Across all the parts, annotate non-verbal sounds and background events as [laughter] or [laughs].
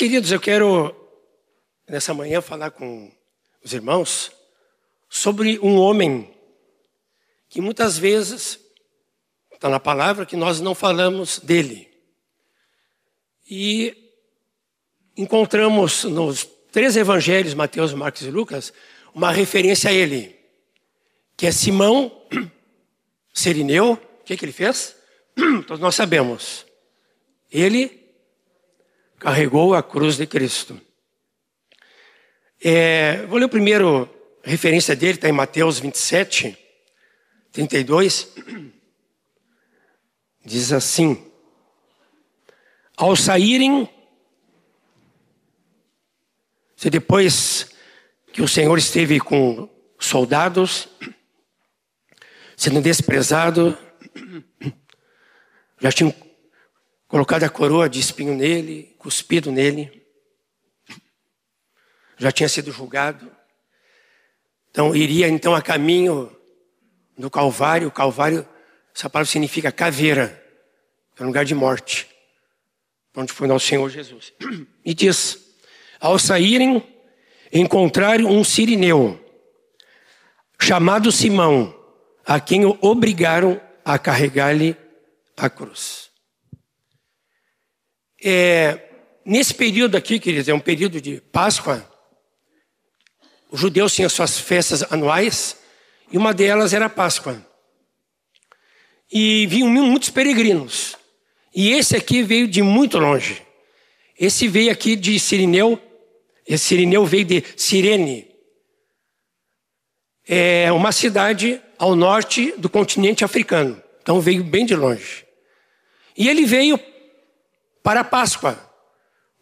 Queridos, eu quero nessa manhã falar com os irmãos sobre um homem que muitas vezes está na palavra que nós não falamos dele. E encontramos nos três evangelhos, Mateus, Marcos e Lucas, uma referência a ele, que é Simão Serineu. O que, que ele fez? [clears throat] Todos nós sabemos. Ele carregou a cruz de Cristo. É, vou ler o primeiro referência dele, está em Mateus 27, 32. Diz assim: Ao saírem, se depois que o Senhor esteve com soldados, sendo desprezado, já tinham colocado a coroa de espinho nele, cuspido nele, já tinha sido julgado. Então iria então a caminho do Calvário. Calvário, essa palavra significa caveira, é um lugar de morte, onde foi nosso Senhor Jesus. [clears throat] E diz: ao saírem, encontraram um sirineu chamado Simão, a quem obrigaram a carregar-lhe a cruz. É, nesse período aqui, queridos, é um período de Páscoa. Os judeus tinham suas festas anuais e uma delas era a Páscoa. E vinham muitos peregrinos. E esse aqui veio de muito longe. Esse veio aqui de Sirineu. Esse Sirineu veio de Cirene. É uma cidade ao norte do continente africano. Então veio bem de longe. E ele veio para a Páscoa,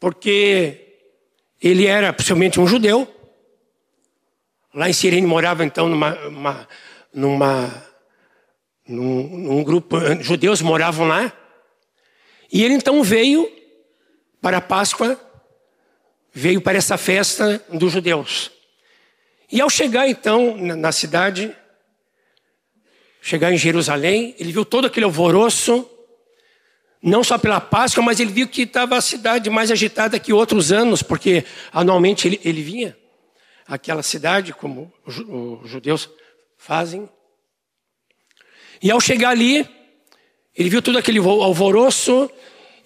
porque ele era possivelmente um judeu. Lá em Sirene morava então numa, uma, numa num, num grupo, judeus moravam lá. E ele então veio para a Páscoa, veio para essa festa dos judeus. E ao chegar então na cidade, chegar em Jerusalém, ele viu todo aquele alvoroço, não só pela Páscoa, mas ele viu que estava a cidade mais agitada que outros anos, porque anualmente ele, ele vinha àquela cidade, como os judeus fazem. E ao chegar ali, ele viu todo aquele alvoroço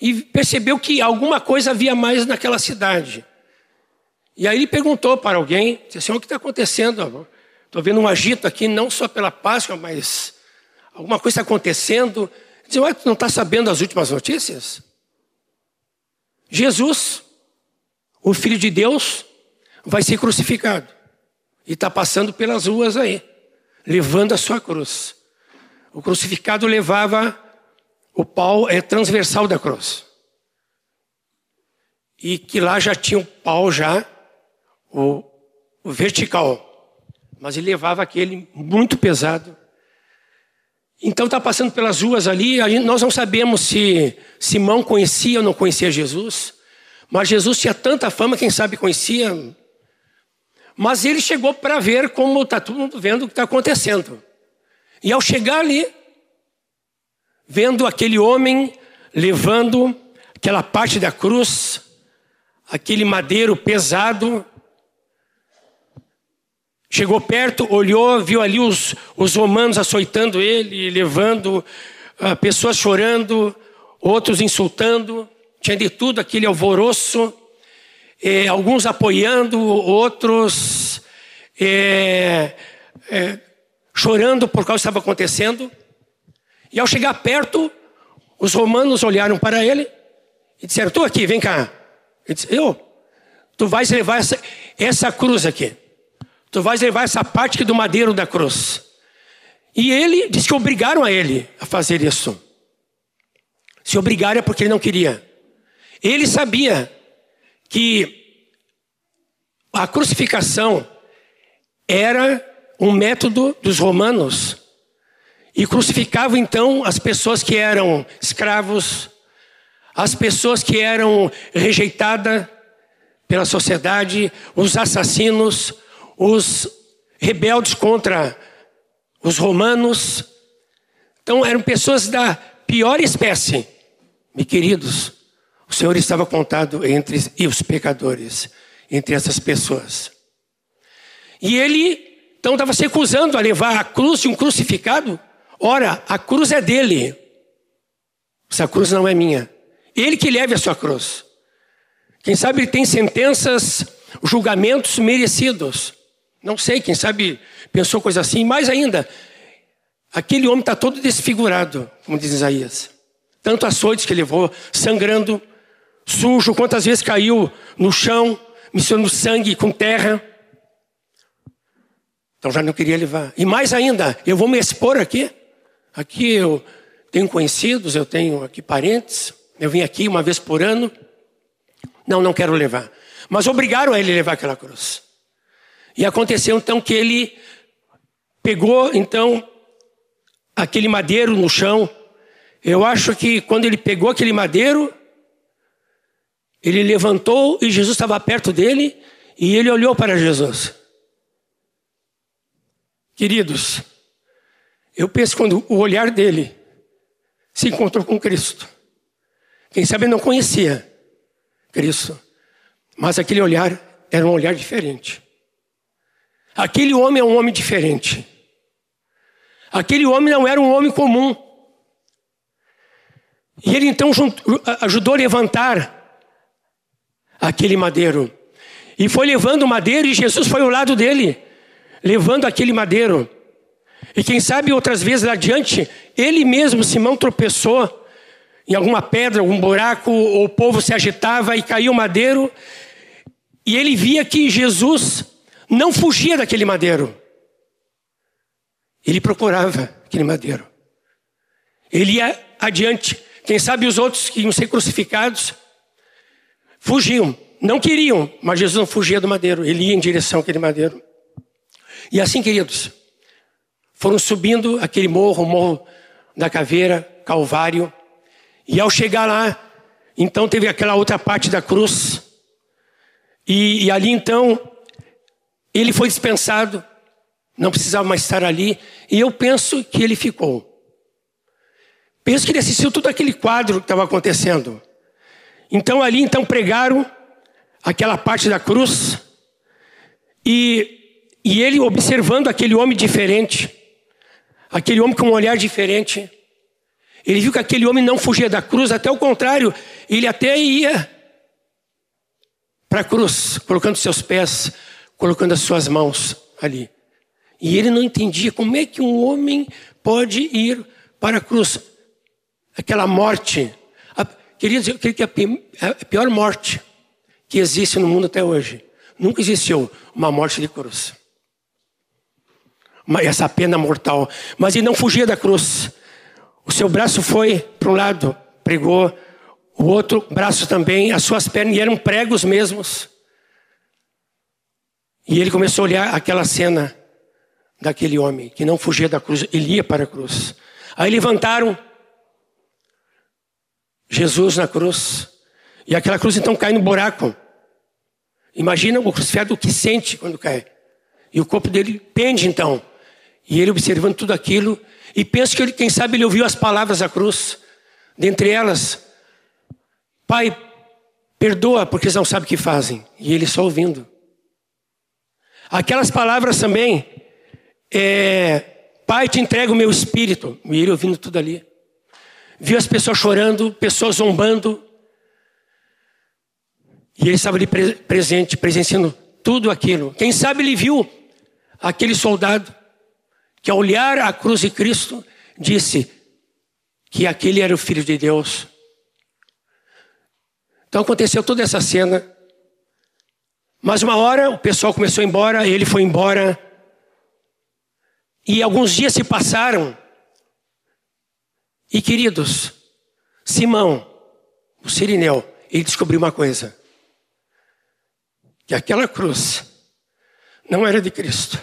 e percebeu que alguma coisa havia mais naquela cidade. E aí ele perguntou para alguém, disse assim, o que está acontecendo? Estou vendo um agito aqui, não só pela Páscoa, mas alguma coisa está acontecendo. Diz, ué, tu não está sabendo as últimas notícias? Jesus, o Filho de Deus, vai ser crucificado. E está passando pelas ruas aí, levando a sua cruz. O crucificado levava o pau é transversal da cruz. E que lá já tinha o pau já, o, o vertical. Mas ele levava aquele muito pesado então está passando pelas ruas ali, nós não sabemos se Simão conhecia ou não conhecia Jesus, mas Jesus tinha tanta fama, quem sabe conhecia. Mas ele chegou para ver como está todo mundo vendo o que está acontecendo. E ao chegar ali, vendo aquele homem levando aquela parte da cruz, aquele madeiro pesado, Chegou perto, olhou, viu ali os, os romanos açoitando ele, levando uh, pessoas chorando, outros insultando, tinha de tudo aquele alvoroço, eh, alguns apoiando, outros eh, eh, chorando por causa do que estava acontecendo. E ao chegar perto, os romanos olharam para ele e disseram: Tu aqui, vem cá. Ele disse: Eu, tu vais levar essa, essa cruz aqui. Tu vais levar essa parte aqui do madeiro da cruz. E ele disse que obrigaram a ele a fazer isso. Se obrigaram é porque ele não queria. Ele sabia que a crucificação era um método dos romanos. E crucificavam então as pessoas que eram escravos, as pessoas que eram rejeitadas pela sociedade, os assassinos, os rebeldes contra os romanos. Então eram pessoas da pior espécie, meus queridos. O Senhor estava contado entre os pecadores, entre essas pessoas. E ele, então, estava se recusando a levar a cruz de um crucificado. Ora, a cruz é dele. Essa cruz não é minha. Ele que leve a sua cruz. Quem sabe ele tem sentenças, julgamentos merecidos. Não sei, quem sabe pensou coisa assim. Mais ainda, aquele homem está todo desfigurado, como diz Isaías. Tanto açoites que levou, sangrando, sujo, quantas vezes caiu no chão, misturando sangue com terra. Então já não queria levar. E mais ainda, eu vou me expor aqui. Aqui eu tenho conhecidos, eu tenho aqui parentes. Eu vim aqui uma vez por ano. Não, não quero levar. Mas obrigaram a ele levar aquela cruz. E aconteceu então que ele pegou então aquele madeiro no chão. Eu acho que quando ele pegou aquele madeiro, ele levantou e Jesus estava perto dele e ele olhou para Jesus. Queridos, eu penso quando o olhar dele se encontrou com Cristo. Quem sabe não conhecia Cristo, mas aquele olhar era um olhar diferente. Aquele homem é um homem diferente. Aquele homem não era um homem comum. E ele então ajudou a levantar aquele madeiro. E foi levando o madeiro e Jesus foi ao lado dele, levando aquele madeiro. E quem sabe outras vezes adiante, ele mesmo, Simão, tropeçou em alguma pedra, algum buraco, ou o povo se agitava e caiu o madeiro. E ele via que Jesus não fugia daquele madeiro. Ele procurava aquele madeiro. Ele ia adiante. Quem sabe os outros que iam ser crucificados fugiam. Não queriam, mas Jesus não fugia do madeiro. Ele ia em direção àquele madeiro. E assim, queridos, foram subindo aquele morro, o morro da caveira, Calvário. E ao chegar lá, então teve aquela outra parte da cruz. E, e ali então, ele foi dispensado. Não precisava mais estar ali. E eu penso que ele ficou. Penso que ele assistiu todo aquele quadro que estava acontecendo. Então ali então pregaram aquela parte da cruz e, e ele observando aquele homem diferente, aquele homem com um olhar diferente, ele viu que aquele homem não fugia da cruz, até o contrário, ele até ia para a cruz, colocando seus pés, colocando as suas mãos ali. E ele não entendia como é que um homem pode ir para a cruz, aquela morte Queridos, eu creio que é a pior morte que existe no mundo até hoje. Nunca existiu uma morte de cruz. Essa pena mortal. Mas ele não fugia da cruz. O seu braço foi para um lado, pregou. O outro braço também, as suas pernas, e eram pregos mesmos. E ele começou a olhar aquela cena daquele homem que não fugia da cruz, ele ia para a cruz. Aí levantaram Jesus na cruz. E aquela cruz então cai no buraco. Imagina o crucificado que sente quando cai. E o corpo dele pende então. E ele observando tudo aquilo. E penso que ele, quem sabe, ele ouviu as palavras da cruz. Dentre elas, Pai, perdoa porque eles não sabem o que fazem. E ele só ouvindo. Aquelas palavras também, é, Pai, te entrego o meu espírito. E ele ouvindo tudo ali viu as pessoas chorando, pessoas zombando. E ele estava ali presente, presenciando tudo aquilo. Quem sabe ele viu aquele soldado que, ao olhar a cruz de Cristo, disse que aquele era o Filho de Deus. Então aconteceu toda essa cena. Mas uma hora o pessoal começou a ir embora, ele foi embora. E alguns dias se passaram. E queridos, Simão, o Sirineu, ele descobriu uma coisa: que aquela cruz não era de Cristo,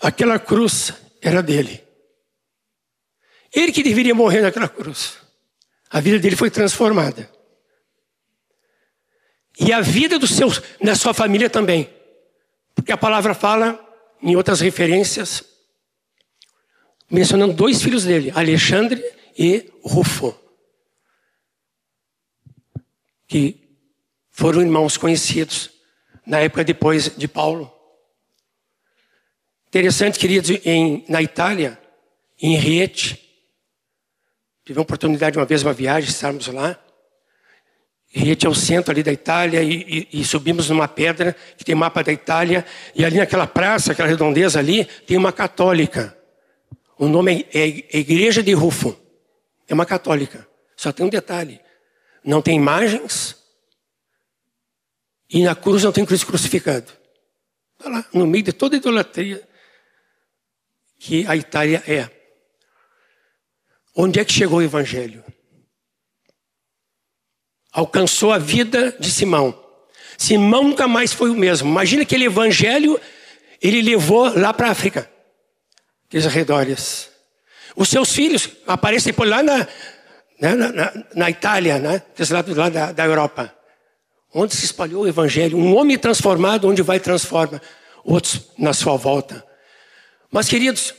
aquela cruz era dele. Ele que deveria morrer naquela cruz. A vida dele foi transformada. E a vida do seu, da sua família também. Porque a palavra fala, em outras referências, mencionando dois filhos dele, Alexandre e Rufo. que foram irmãos conhecidos na época depois de Paulo. Interessante, queridos, em, na Itália, em Riete, tive a oportunidade de uma vez uma viagem, estarmos lá. Riete é o centro ali da Itália e, e, e, subimos numa pedra que tem mapa da Itália e ali naquela praça, aquela redondeza ali, tem uma católica. O nome é, é Igreja de Rufo. É uma católica. Só tem um detalhe. Não tem imagens e na cruz não tem Cristo crucificado. Está lá, no meio de toda a idolatria que a Itália é. Onde é que chegou o Evangelho? Alcançou a vida de Simão. Simão nunca mais foi o mesmo. Imagina aquele Evangelho, ele levou lá para a África, aqueles arredores. Os seus filhos aparecem por lá na, né, na, na, na Itália, né, desse lado lá da, da Europa. Onde se espalhou o Evangelho. Um homem transformado, onde vai transforma outros na sua volta. Mas, queridos,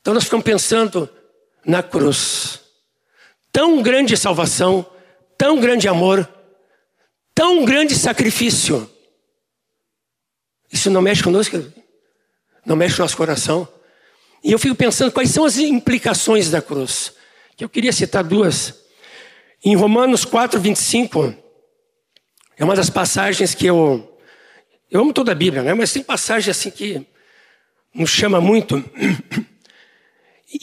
então nós ficamos pensando na cruz. Tão grande salvação, tão grande amor, tão grande sacrifício. Isso não mexe conosco? Não mexe com o nosso coração? E eu fico pensando quais são as implicações da cruz. Que eu queria citar duas. Em Romanos 4, 25, é uma das passagens que eu. Eu amo toda a Bíblia, né? Mas tem passagem assim que nos chama muito.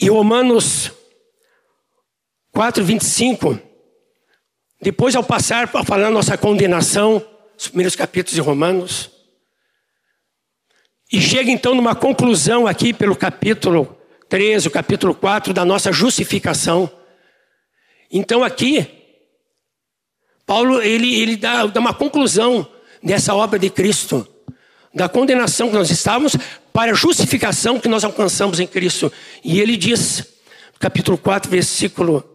E Romanos 4, 25, depois ao passar a falar nossa condenação, os primeiros capítulos de Romanos, e chega então numa conclusão aqui pelo capítulo 13, o capítulo 4 da nossa justificação. Então aqui, Paulo ele, ele dá, dá uma conclusão dessa obra de Cristo da condenação que nós estávamos para a justificação que nós alcançamos em Cristo. E ele diz, capítulo 4, versículo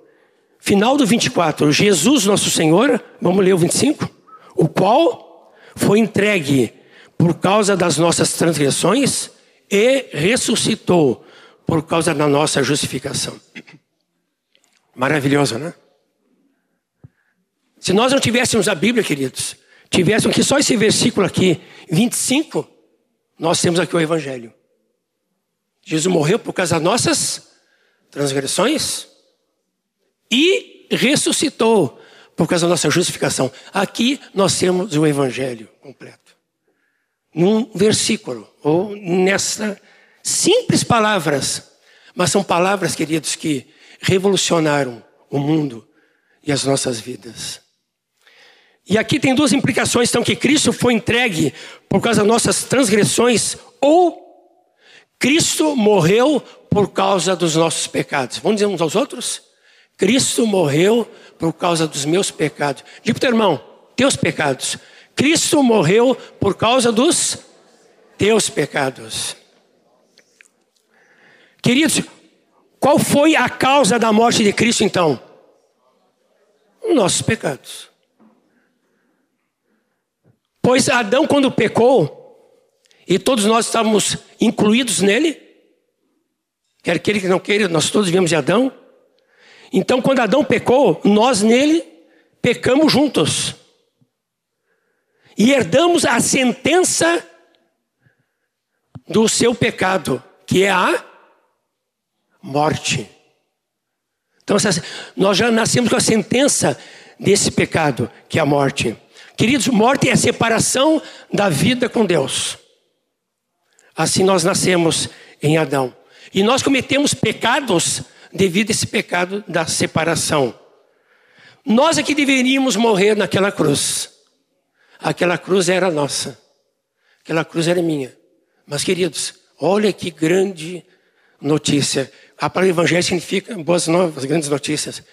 final do 24, Jesus nosso Senhor, vamos ler o 25, o qual foi entregue por causa das nossas transgressões e ressuscitou por causa da nossa justificação. Maravilhoso, né? Se nós não tivéssemos a Bíblia, queridos, tivéssemos aqui só esse versículo aqui, 25, nós temos aqui o Evangelho. Jesus morreu por causa das nossas transgressões e ressuscitou por causa da nossa justificação. Aqui nós temos o Evangelho completo. Num versículo, ou nessas simples palavras, mas são palavras, queridos, que revolucionaram o mundo e as nossas vidas. E aqui tem duas implicações, então, que Cristo foi entregue por causa das nossas transgressões, ou Cristo morreu por causa dos nossos pecados. Vamos dizer uns aos outros? Cristo morreu por causa dos meus pecados. Diga para o teu irmão, teus pecados. Cristo morreu por causa dos teus pecados. Queridos, qual foi a causa da morte de Cristo então? Nossos pecados. Pois Adão, quando pecou, e todos nós estávamos incluídos nele, quer queira que não queira, nós todos viemos de Adão. Então, quando Adão pecou, nós nele pecamos juntos. E herdamos a sentença do seu pecado, que é a morte. Então, nós já nascemos com a sentença desse pecado, que é a morte. Queridos, morte é a separação da vida com Deus. Assim nós nascemos em Adão. E nós cometemos pecados devido a esse pecado da separação. Nós é que deveríamos morrer naquela cruz. Aquela cruz era nossa. Aquela cruz era minha. Mas, queridos, olha que grande notícia. A palavra evangelho significa boas novas, grandes notícias.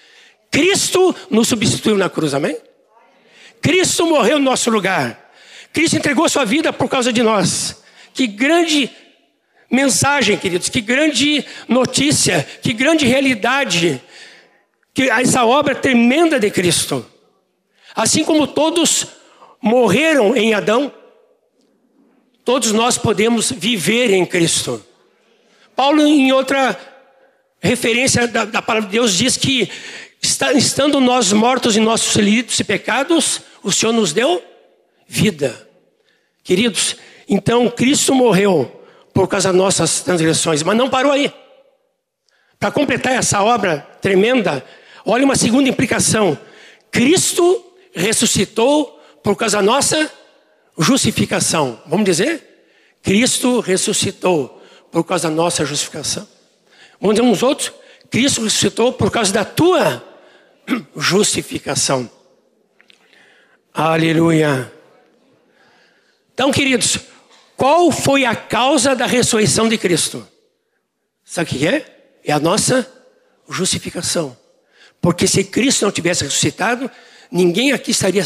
Cristo nos substituiu na cruz, amém? Cristo morreu no nosso lugar. Cristo entregou sua vida por causa de nós. Que grande mensagem, queridos, que grande notícia, que grande realidade, que essa obra tremenda de Cristo. Assim como todos morreram em Adão, todos nós podemos viver em Cristo. Paulo, em outra referência da, da palavra de Deus, diz que estando nós mortos em nossos delitos e pecados, o Senhor nos deu vida. Queridos, então Cristo morreu por causa das nossas transgressões, mas não parou aí. Para completar essa obra tremenda, olha uma segunda implicação. Cristo ressuscitou por causa da nossa justificação. Vamos dizer? Cristo ressuscitou por causa da nossa justificação. Vamos dizer uns outros? Cristo ressuscitou por causa da tua justificação. Aleluia. Então, queridos, qual foi a causa da ressurreição de Cristo? Sabe o que é? É a nossa justificação. Porque se Cristo não tivesse ressuscitado, ninguém aqui estaria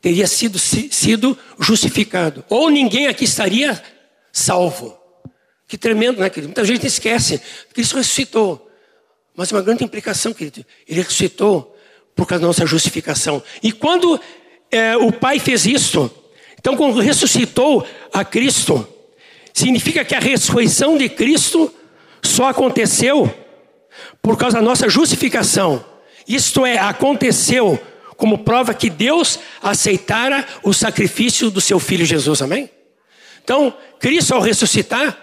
teria sido, sido justificado. Ou ninguém aqui estaria salvo. Que tremendo, né, querido? Muita gente esquece. Cristo ressuscitou. Mas uma grande implicação, querido. Ele ressuscitou por causa da nossa justificação. E quando é, o Pai fez isso, então quando ressuscitou a Cristo, significa que a ressurreição de Cristo só aconteceu por causa da nossa justificação. Isto é, aconteceu como prova que Deus aceitara o sacrifício do seu filho Jesus, amém? Então, Cristo ao ressuscitar,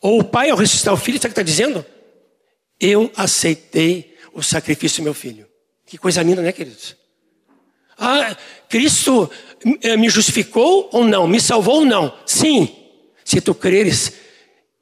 ou o Pai ao ressuscitar o filho, sabe o que está dizendo? Eu aceitei o sacrifício do meu filho. Que coisa linda, né, queridos? Ah, Cristo me justificou ou não? Me salvou ou não? Sim. Se tu creres,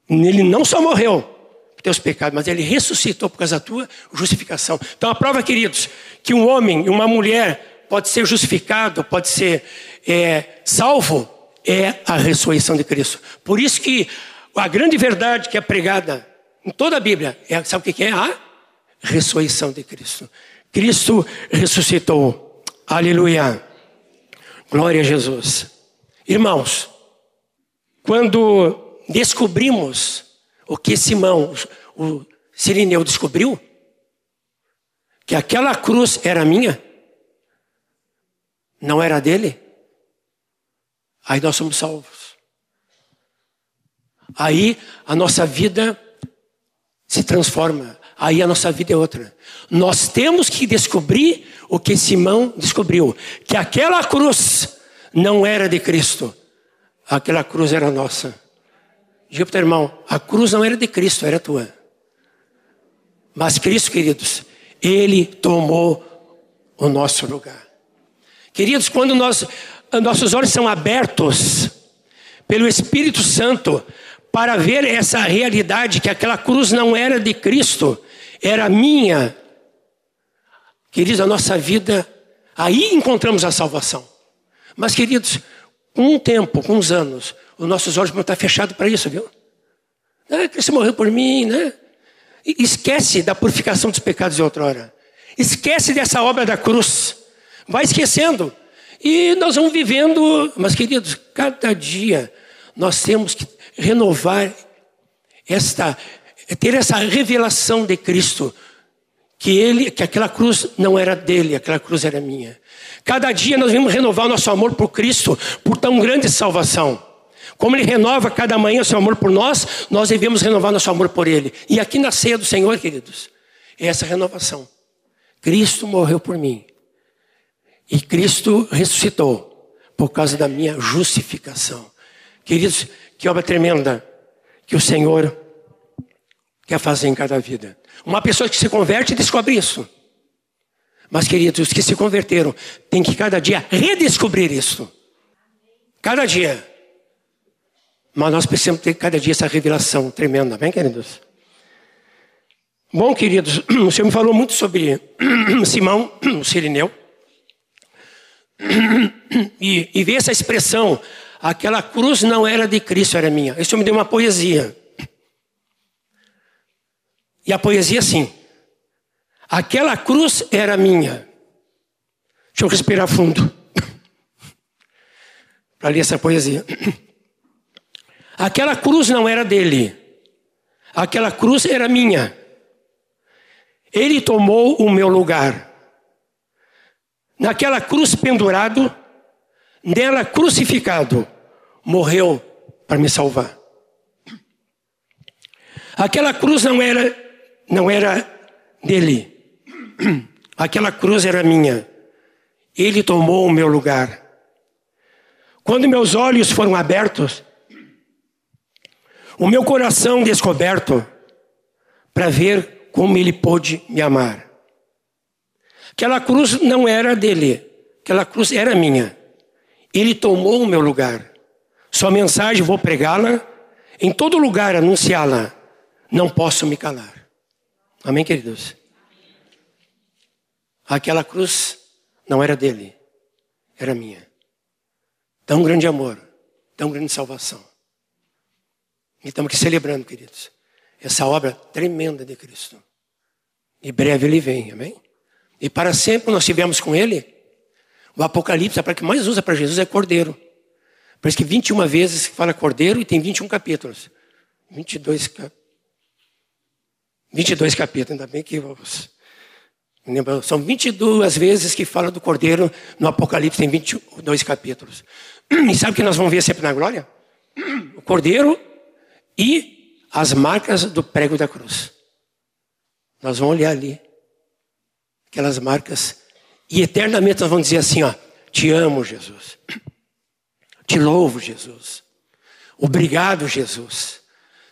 ele não só morreu, teus pecados, mas ele ressuscitou por causa da tua justificação. Então a prova, queridos, que um homem e uma mulher pode ser justificado, pode ser é, salvo, é a ressurreição de Cristo. Por isso que a grande verdade que é pregada em toda a Bíblia, é, sabe o que é? A ressurreição de Cristo. Cristo ressuscitou. Aleluia. Glória a Jesus. Irmãos, quando descobrimos o que Simão, o Sirineu descobriu? Que aquela cruz era minha, não era dele. Aí nós somos salvos. Aí a nossa vida se transforma. Aí a nossa vida é outra. Nós temos que descobrir o que Simão descobriu: que aquela cruz não era de Cristo, aquela cruz era nossa. Diga para o teu irmão, a cruz não era de Cristo, era tua. Mas Cristo, queridos, Ele tomou o nosso lugar. Queridos, quando nós, nossos olhos são abertos pelo Espírito Santo para ver essa realidade, que aquela cruz não era de Cristo, era minha. Queridos, a nossa vida, aí encontramos a salvação. Mas, queridos, com um tempo, com uns anos, os nossos olhos vão estar fechados para isso, viu? Ah, Cristo morreu por mim, né? Esquece da purificação dos pecados de outrora. Esquece dessa obra da cruz. Vai esquecendo. E nós vamos vivendo, mas queridos, cada dia nós temos que renovar esta, ter essa revelação de Cristo, que ele, que aquela cruz não era dele, aquela cruz era minha. Cada dia nós vamos renovar o nosso amor por Cristo, por tão grande salvação. Como Ele renova cada manhã o seu amor por nós, nós devemos renovar nosso amor por Ele. E aqui na ceia do Senhor, queridos, é essa renovação. Cristo morreu por mim. E Cristo ressuscitou por causa da minha justificação. Queridos, que obra tremenda que o Senhor quer fazer em cada vida. Uma pessoa que se converte descobre isso. Mas, queridos, os que se converteram têm que cada dia redescobrir isso. Cada dia. Mas nós precisamos ter cada dia essa revelação tremenda, bem, queridos? Bom, queridos, [clears throat] o Senhor me falou muito sobre [clears throat] Simão, [clears throat] o Sirineu. E, e ver essa expressão, aquela cruz não era de Cristo, era minha. Isso me deu uma poesia. E a poesia assim, aquela cruz era minha. Deixa eu respirar fundo. [laughs] Para ler essa poesia. [clears throat] Aquela cruz não era dele. Aquela cruz era minha. Ele tomou o meu lugar. Naquela cruz pendurado, nela crucificado, morreu para me salvar. [clears throat] Aquela cruz não era não era dele. [clears throat] Aquela cruz era minha. Ele tomou o meu lugar. Quando meus olhos foram abertos, o meu coração descoberto, para ver como ele pôde me amar. Aquela cruz não era dele, aquela cruz era minha. Ele tomou o meu lugar. Sua mensagem vou pregá-la, em todo lugar anunciá-la. Não posso me calar. Amém, queridos? Aquela cruz não era dele, era minha. Tão grande amor, tão grande salvação. E estamos aqui celebrando, queridos, essa obra tremenda de Cristo. E breve ele vem, amém? E para sempre nós tivemos com ele. O Apocalipse, para que mais usa para Jesus é cordeiro. Isso que 21 vezes fala cordeiro e tem 21 capítulos. 22, 22 capítulos, ainda bem que vamos. São 22 vezes que fala do cordeiro no Apocalipse, tem 22 capítulos. E sabe o que nós vamos ver sempre na glória? O cordeiro e as marcas do prego da cruz. Nós vamos olhar ali, aquelas marcas, e eternamente nós vamos dizer assim: ó, te amo, Jesus. Te louvo, Jesus. Obrigado, Jesus.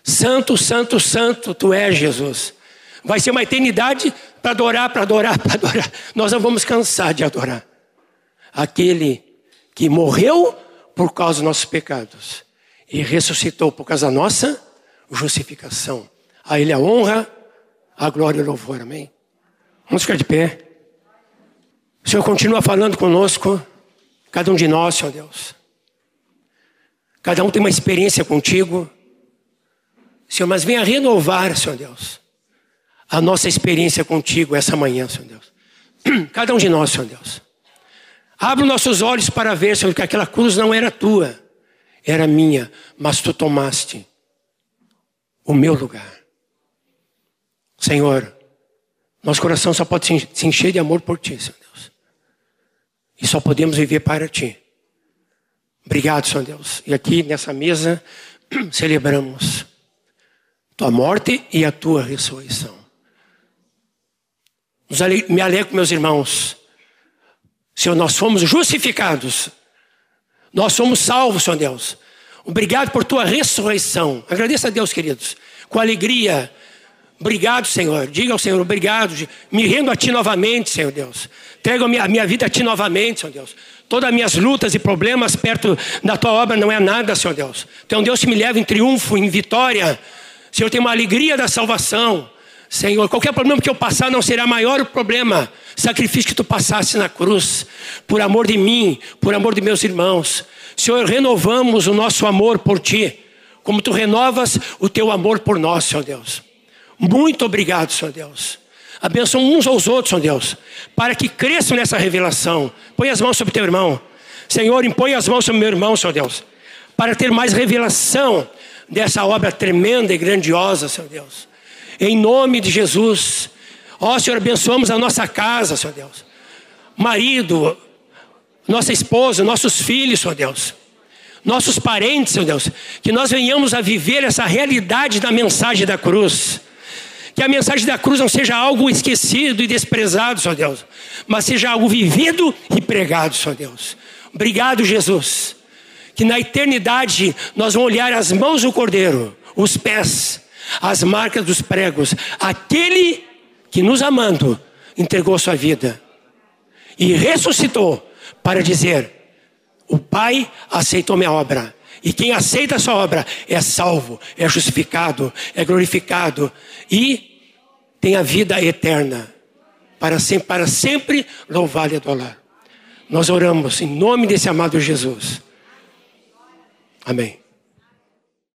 Santo, santo, santo, tu és Jesus. Vai ser uma eternidade para adorar, para adorar, [laughs] para adorar. Nós não vamos cansar de adorar. Aquele que morreu por causa dos nossos pecados e ressuscitou por causa da nossa justificação. A Ele a honra, a glória e o louvor. Amém? Vamos ficar de pé. O Senhor continua falando conosco, cada um de nós, Senhor Deus. Cada um tem uma experiência contigo. Senhor, mas venha renovar, Senhor Deus, a nossa experiência contigo essa manhã, Senhor Deus. [clears throat] Cada um de nós, Senhor Deus. Abre nossos olhos para ver, Senhor, que aquela cruz não era tua, era minha, mas tu tomaste o meu lugar. Senhor, nosso coração só pode se encher de amor por ti, Senhor Deus. E só podemos viver para ti. Obrigado, Senhor Deus. E aqui nessa mesa [clears throat] celebramos tua morte e a tua ressurreição. Me alegro, meus irmãos. Senhor, nós fomos justificados. Nós somos salvos, Senhor Deus. Obrigado por tua ressurreição. Agradeça a Deus, queridos, com alegria. Obrigado, Senhor. Diga ao Senhor, obrigado. Me rendo a Ti novamente, Senhor Deus. Entrego a minha, a minha vida a Ti novamente, Senhor Deus. Todas as minhas lutas e problemas perto da Tua obra não é nada, Senhor Deus. Então, Deus que me leva em triunfo, em vitória. Senhor, tem uma alegria da salvação. Senhor, qualquer problema que eu passar não será maior o problema. Sacrifício que tu passaste na cruz, por amor de mim, por amor de meus irmãos. Senhor, renovamos o nosso amor por ti, como tu renovas o teu amor por nós, Senhor Deus. Muito obrigado, Senhor Deus. Abençoa uns aos outros, Senhor Deus, para que cresçam nessa revelação. Põe as mãos sobre teu irmão. Senhor, impõe as mãos sobre meu irmão, Senhor Deus, para ter mais revelação dessa obra tremenda e grandiosa, Senhor Deus. Em nome de Jesus. Ó Senhor, abençoamos a nossa casa, Senhor Deus. Marido, nossa esposa, nossos filhos, Senhor Deus. Nossos parentes, Senhor Deus. Que nós venhamos a viver essa realidade da mensagem da cruz. Que a mensagem da cruz não seja algo esquecido e desprezado, Senhor Deus. Mas seja algo vivido e pregado, Senhor Deus. Obrigado, Jesus. Que na eternidade nós vamos olhar as mãos do Cordeiro, os pés, as marcas dos pregos. Aquele que nos amando entregou sua vida e ressuscitou para dizer: O Pai aceitou minha obra. E quem aceita a sua obra é salvo, é justificado, é glorificado e tem a vida eterna para sempre, para sempre louvar e adorar. Nós oramos em nome desse amado Jesus. Amém.